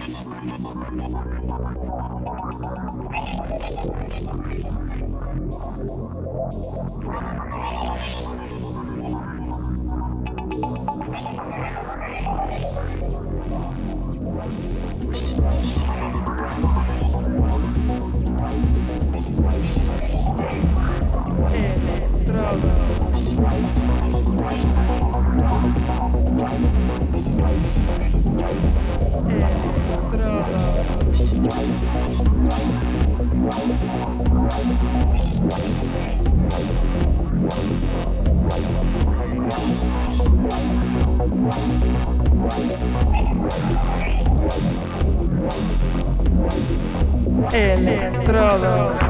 Estrada. Electrodos.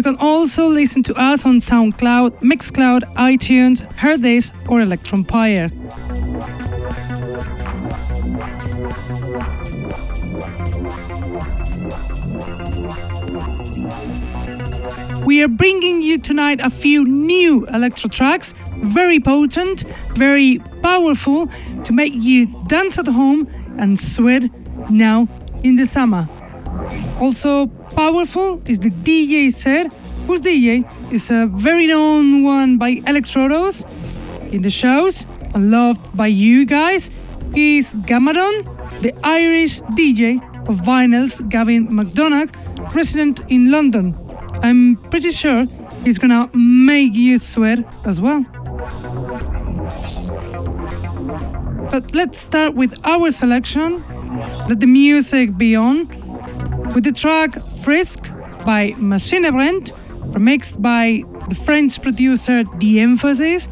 You can also listen to us on SoundCloud, Mixcloud, iTunes, Hearthis, or Electronpire. We are bringing you tonight a few new electro tracks, very potent, very powerful, to make you dance at home and sweat now in the summer. Also powerful is the DJ set, whose DJ is a very known one by Electrodos in the shows and loved by you guys. He's Gamadon, the Irish DJ of vinyls, Gavin McDonagh, resident in London. I'm pretty sure he's gonna make you sweat as well. But let's start with our selection. Let the music be on with the track Frisk by Machine Brent, remixed by the French producer The Emphasis,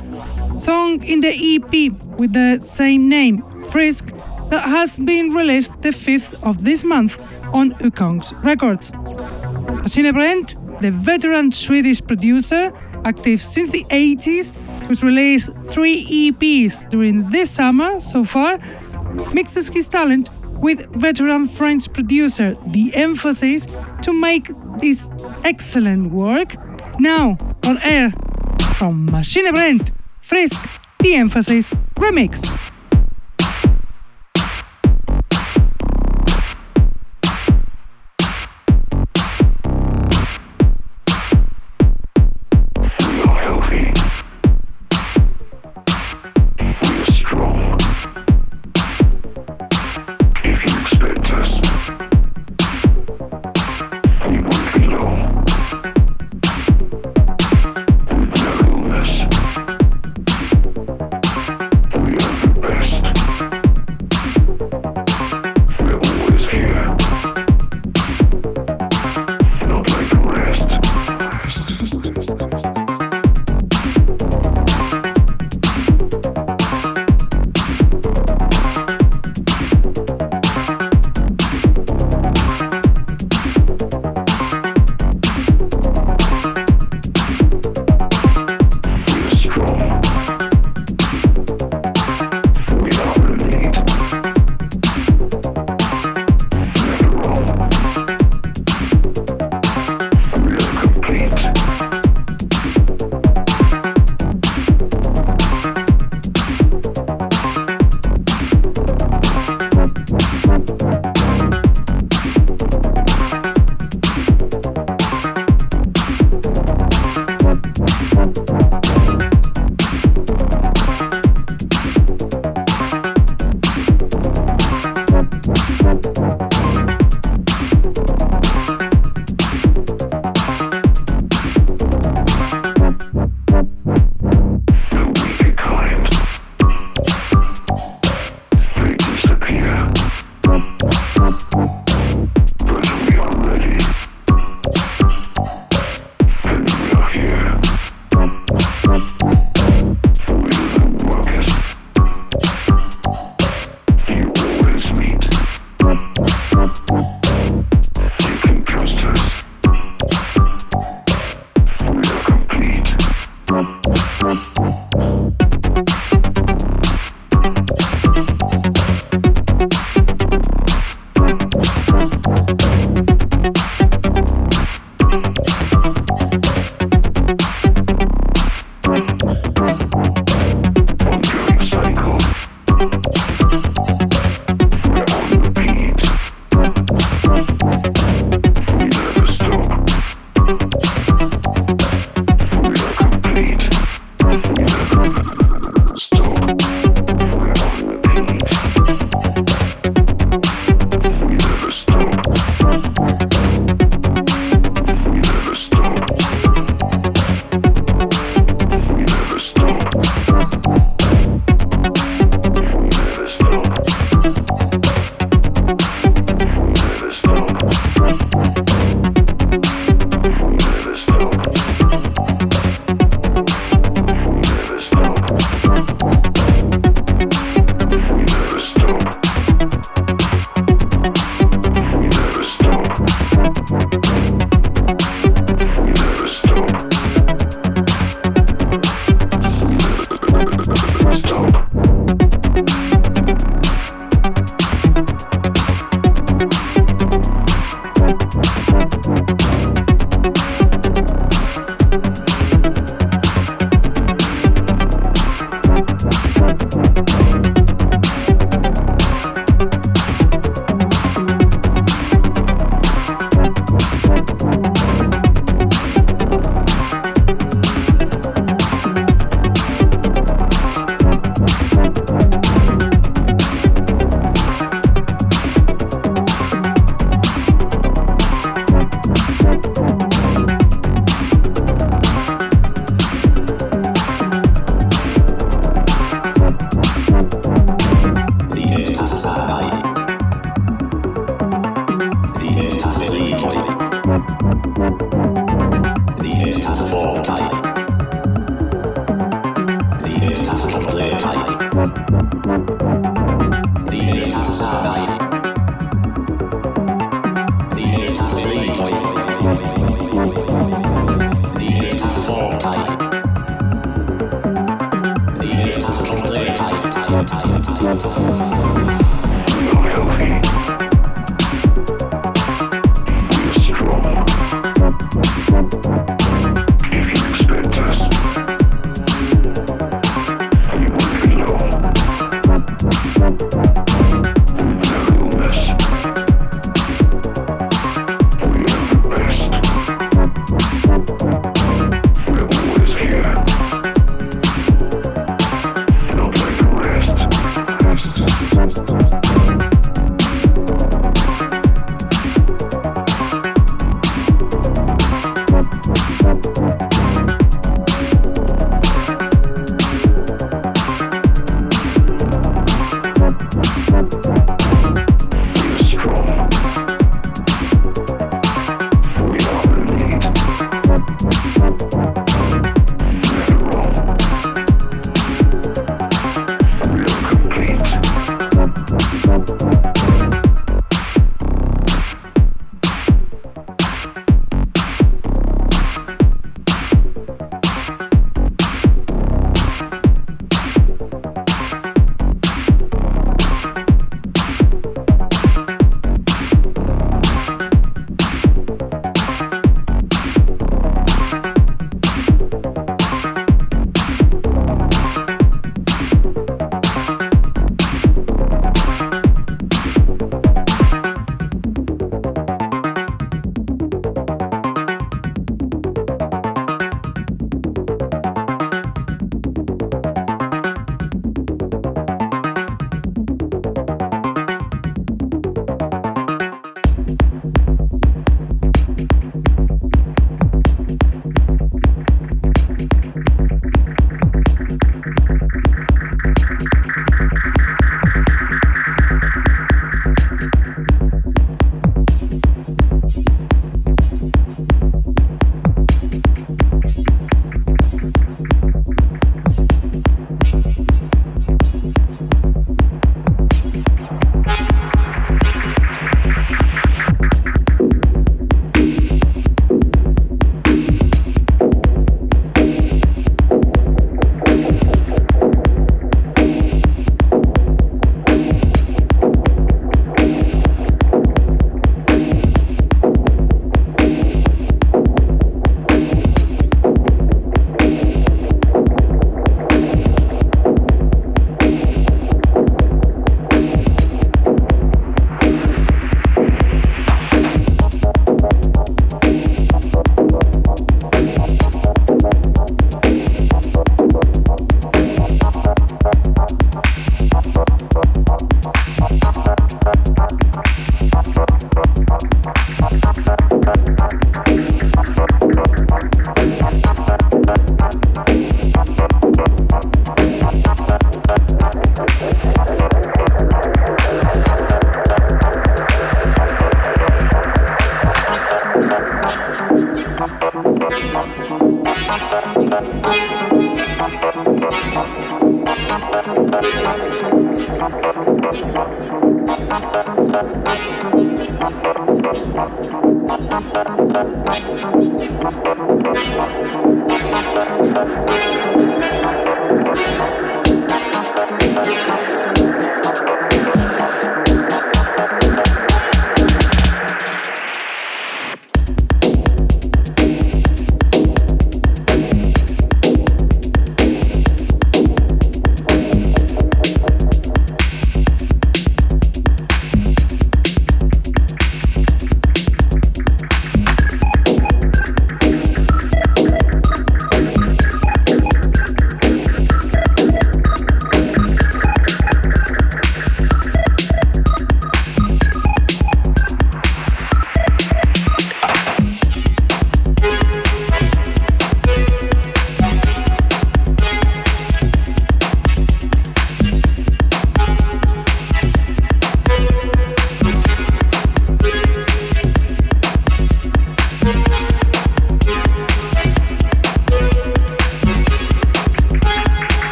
song in the EP with the same name, Frisk, that has been released the 5th of this month on Ukongs Records. Machine Brent, the veteran Swedish producer, active since the 80s, who's released three EPs during this summer so far, mixes his talent with veteran French producer The Emphasis to make this excellent work. Now on air from Machine Brent, Frisk, The Emphasis Remix.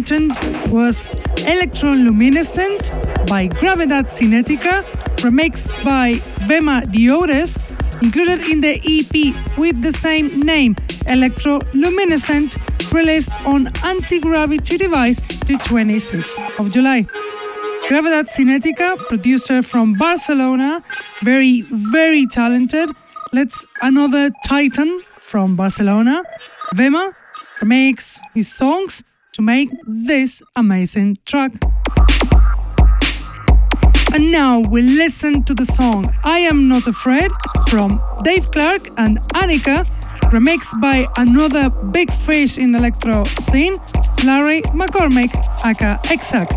Potent, was Electroluminescent by Gravedad Cinetica, remixed by Vema Diores, included in the EP with the same name, Electroluminescent, released on Anti-Gravity Device the 26th of July. Gravedad Cinetica, producer from Barcelona, very, very talented. Let's another titan from Barcelona, Vema, makes his songs to make this amazing track. And now we listen to the song I Am Not Afraid from Dave Clarke and Annika, remixed by another big fish in the electro scene, Larry McCormick, aka Exact,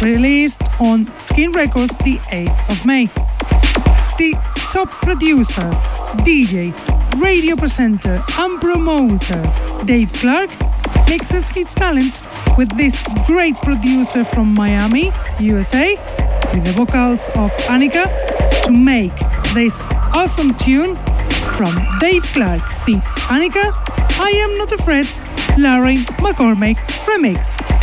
released on Skink Records the 8th of May. The top producer, DJ, radio presenter, and promoter, Dave Clarke, mixes his talent with this great producer from Miami, USA, with the vocals of Annika, to make this awesome tune from Dave Clarke feat Annika, I Am Not Afraid, Larry McCormick remix.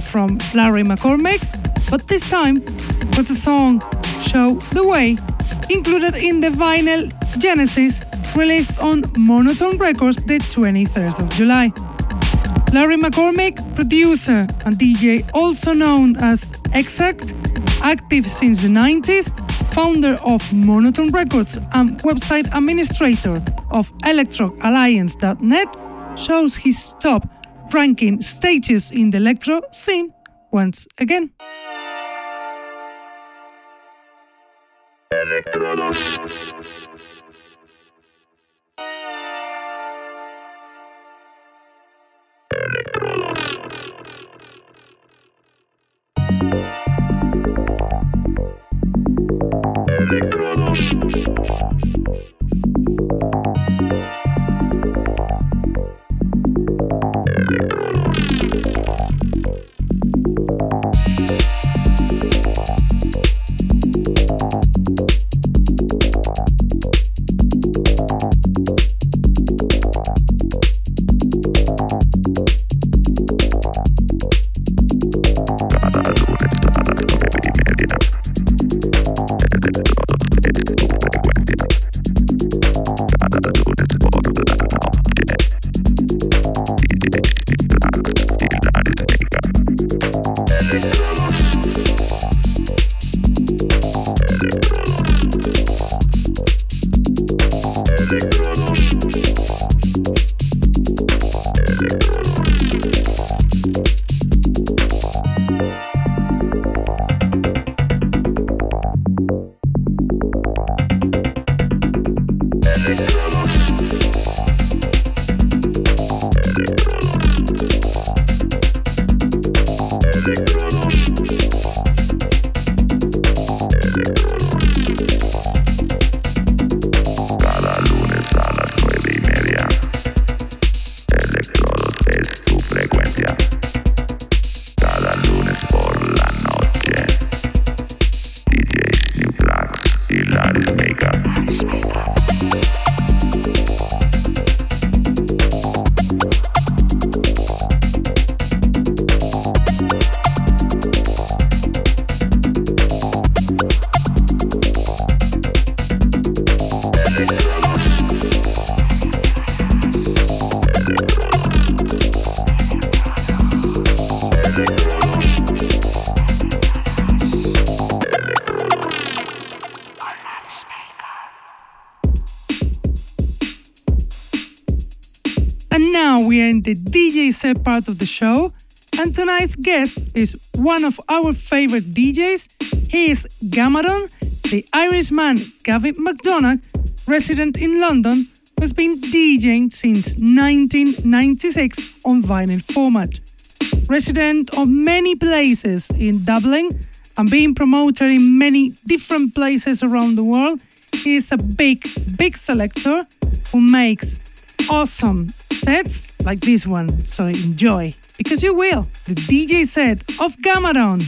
From Larry McCormick, but this time with the song Show the Way, included in the vinyl Genesis released on Monotone Records the 23rd of July. Larry McCormick, producer and DJ also known as Exact, active since the 90s, founder of Monotone Records and website administrator of ElectroAlliance.net, shows his top ranking stages in the electro scene once again. Set part of the show. And tonight's guest is one of our favorite DJs. He is Gamadon, the Irishman Gavin McDonagh, resident in London, who's been DJing since 1996 on vinyl format. Resident of many places in Dublin and being promoted in many different places around the world, he is a big, big selector who makes awesome sets like this one. So enjoy, because you will. The DJ set of Gamadon.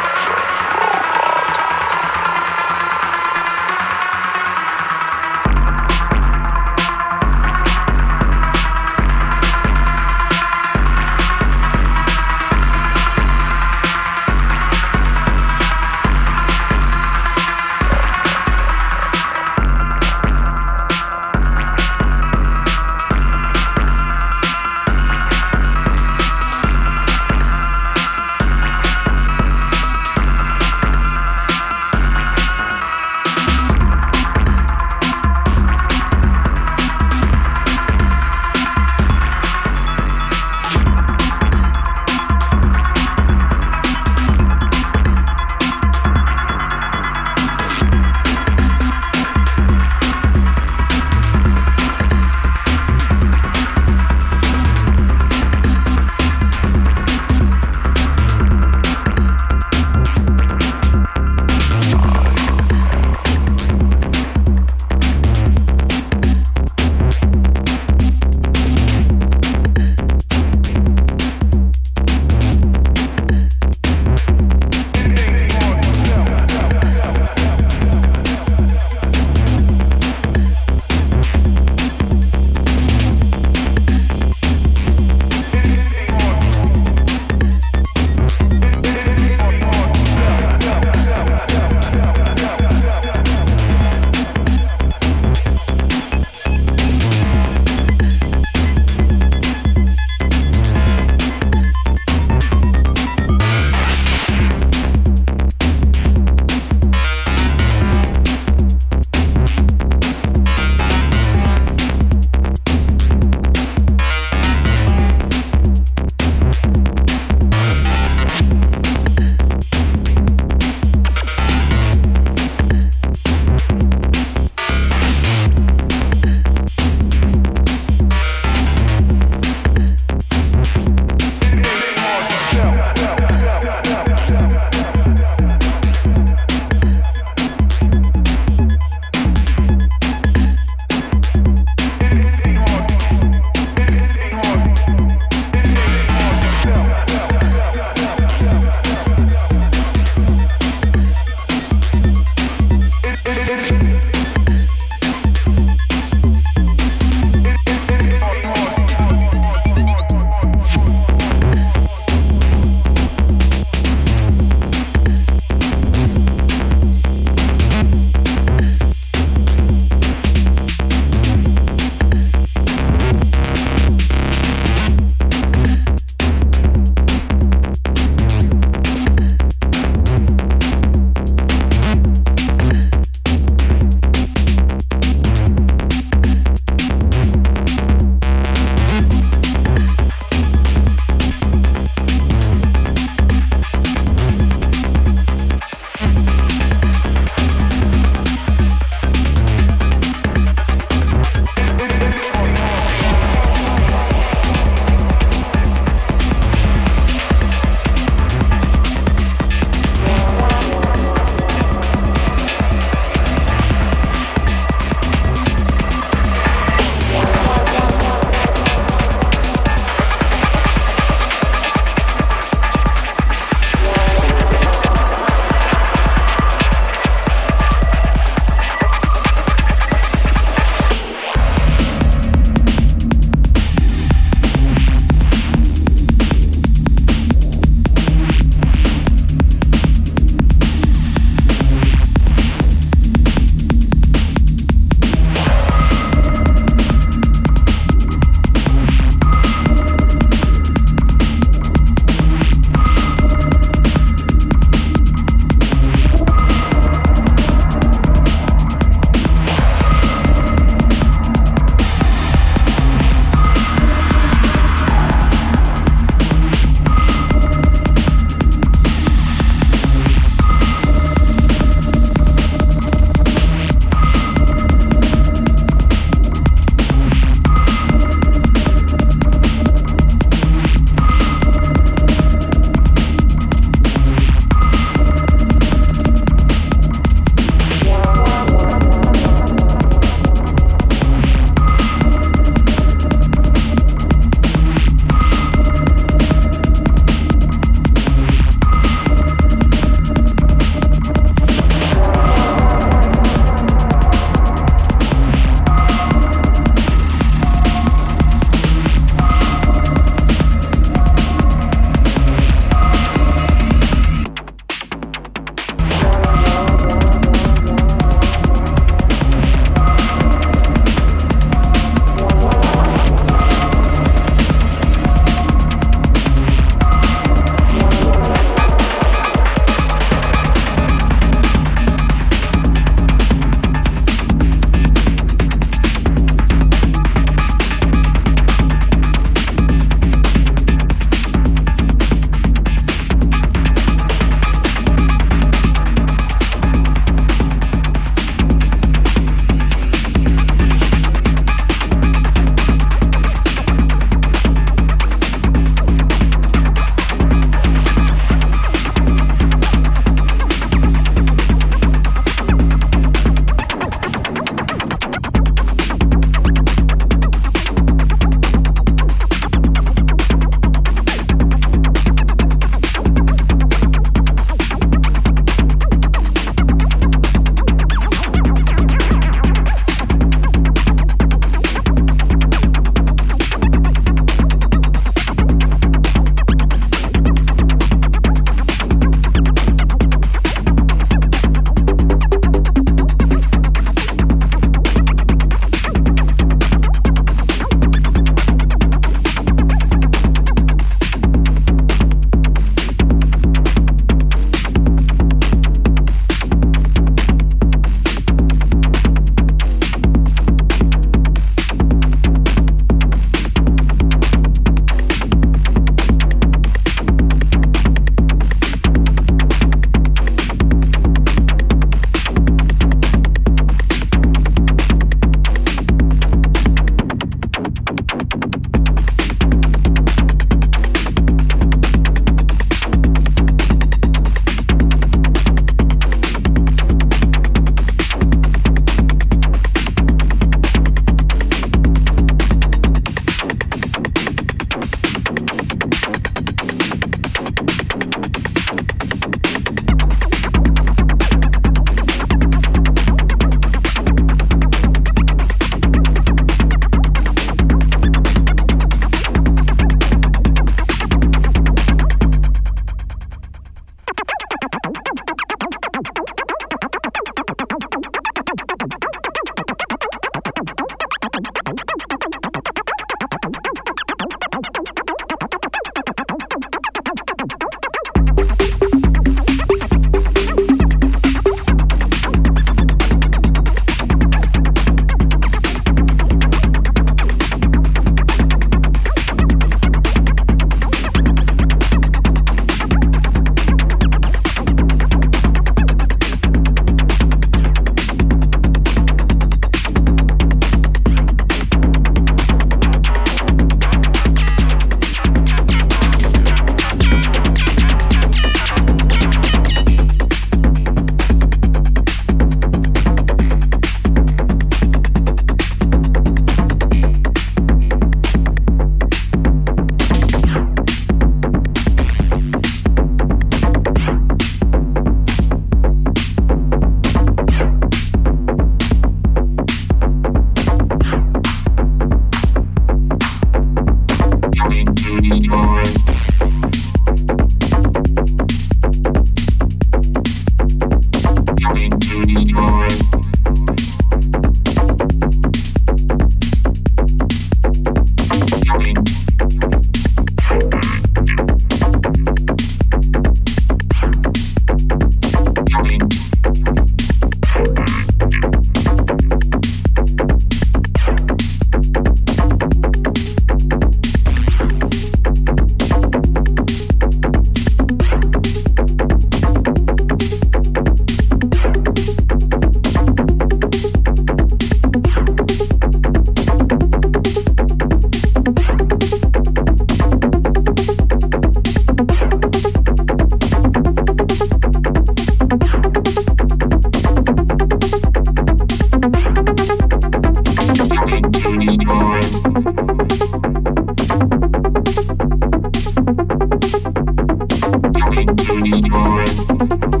Música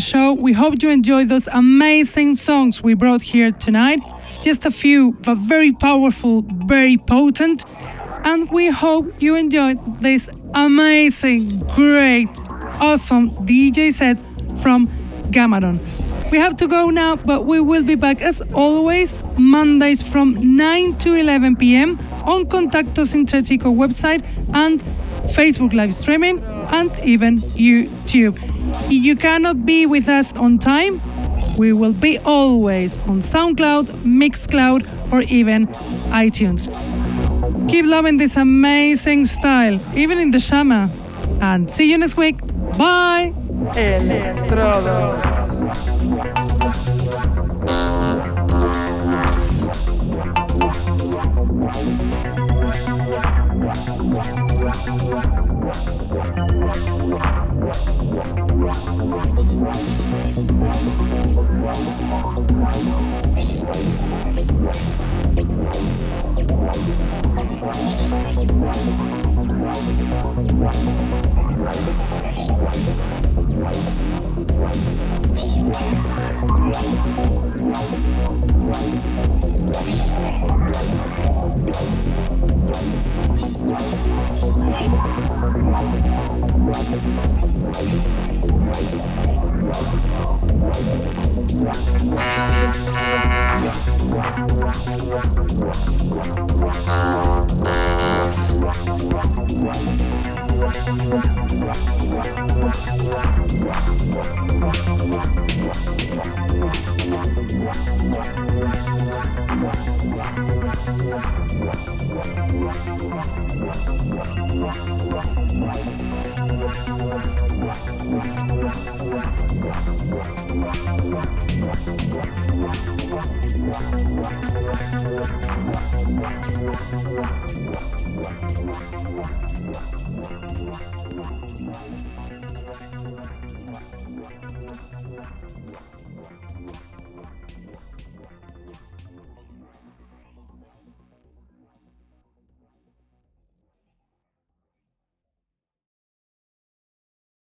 the show. We hope you enjoyed those amazing songs we brought here tonight. Just a few, but very powerful, very potent. And we hope you enjoyed this amazing, great, awesome DJ set from Gamadon. We have to go now, but we will be back as always Mondays from 9 to 11 p.m. on Contacto Sintético website and Facebook live streaming and even YouTube. You cannot be with us on time, we will be always on SoundCloud, Mixcloud, or even iTunes. Keep loving this amazing style, even in the Shama. And see you next week. Bye.